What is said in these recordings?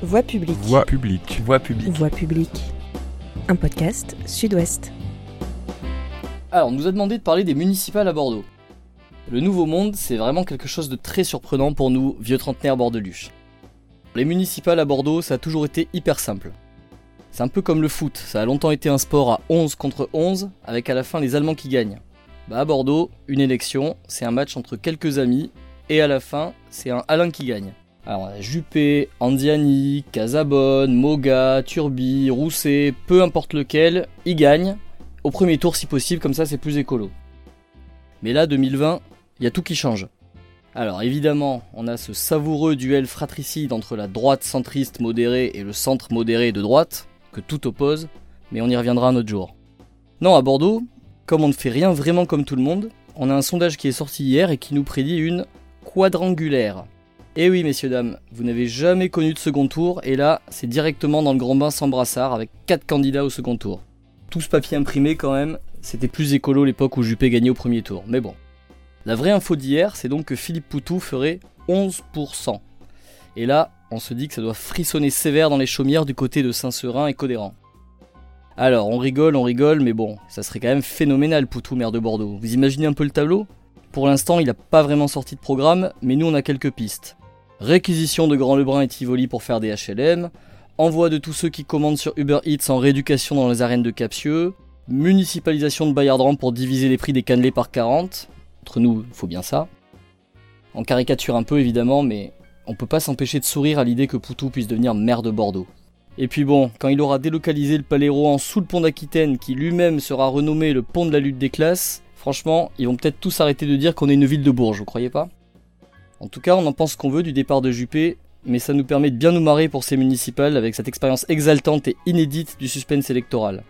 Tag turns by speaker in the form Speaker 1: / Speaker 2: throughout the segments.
Speaker 1: Voix publique.
Speaker 2: Voix publique.
Speaker 3: Voix publique.
Speaker 1: Voix publique. Un podcast Sud-Ouest.
Speaker 3: Alors, on nous a demandé de parler des municipales à Bordeaux. Le Nouveau Monde, c'est vraiment quelque chose de très surprenant pour nous, vieux trentenaires bordeluches. Les municipales à Bordeaux, ça a toujours été hyper simple. C'est un peu comme le foot, ça a longtemps été un sport à 11 contre 11, avec à la fin les Allemands qui gagnent. Bah à Bordeaux, une élection, c'est un match entre quelques amis, et à la fin, c'est un Alain qui gagne. Alors Juppé, Andiani, Casabonne, Moga, Turbi, Rousset, peu importe lequel, il gagne. Au premier tour si possible, comme ça c'est plus écolo. Mais là, 2020, il y a tout qui change. Alors évidemment, on a ce savoureux duel fratricide entre la droite centriste modérée et le centre modéré de droite, que tout oppose, mais on y reviendra un autre jour. Non, à Bordeaux, comme on ne fait rien vraiment comme tout le monde, on a un sondage qui est sorti hier et qui nous prédit une quadrangulaire. Eh oui, messieurs, dames, vous n'avez jamais connu de second tour, et là, c'est directement dans le grand bain sans brassard, avec 4 candidats au second tour. Tout ce papier imprimé, quand même, c'était plus écolo l'époque où Juppé gagnait au premier tour, mais bon. La vraie info d'hier, c'est donc que Philippe Poutou ferait 11%. Et là, on se dit que ça doit frissonner sévère dans les chaumières du côté de Saint-Seurin et Codéran. Alors, on rigole, on rigole, mais bon, ça serait quand même phénoménal, Poutou, maire de Bordeaux. Vous imaginez un peu le tableau? Pour l'instant, il n'a pas vraiment sorti de programme, mais nous, on a quelques pistes réquisition de Grand Lebrun et Tivoli pour faire des HLM, envoi de tous ceux qui commandent sur Uber Eats en rééducation dans les arènes de Capsieux, municipalisation de Bayardran pour diviser les prix des cannelés par 40. Entre nous, il faut bien ça. En caricature un peu évidemment, mais on peut pas s'empêcher de sourire à l'idée que Poutou puisse devenir maire de Bordeaux. Et puis bon, quand il aura délocalisé le Palais Rohan sous le pont d'Aquitaine, qui lui-même sera renommé le pont de la lutte des classes, franchement, ils vont peut-être tous arrêter de dire qu'on est une ville de Bourges, vous croyez pas? En tout cas, on en pense qu'on veut du départ de Juppé, mais ça nous permet de bien nous marrer pour ces municipales avec cette expérience exaltante et inédite du suspense électoral.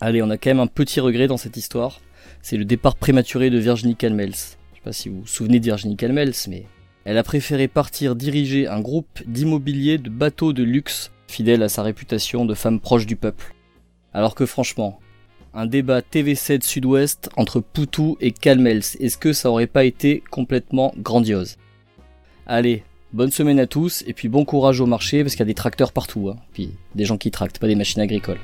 Speaker 3: Allez, on a quand même un petit regret dans cette histoire, c'est le départ prématuré de Virginie Calmels. Je sais pas si vous vous souvenez de Virginie Calmels, mais elle a préféré partir diriger un groupe d'immobilier de bateaux de luxe, fidèle à sa réputation de femme proche du peuple. Alors que franchement, un débat TV7 Sud-Ouest entre Poutou et Calmels. Est-ce que ça aurait pas été complètement grandiose? Allez, bonne semaine à tous et puis bon courage au marché parce qu'il y a des tracteurs partout. Hein. Puis des gens qui tractent, pas des machines agricoles.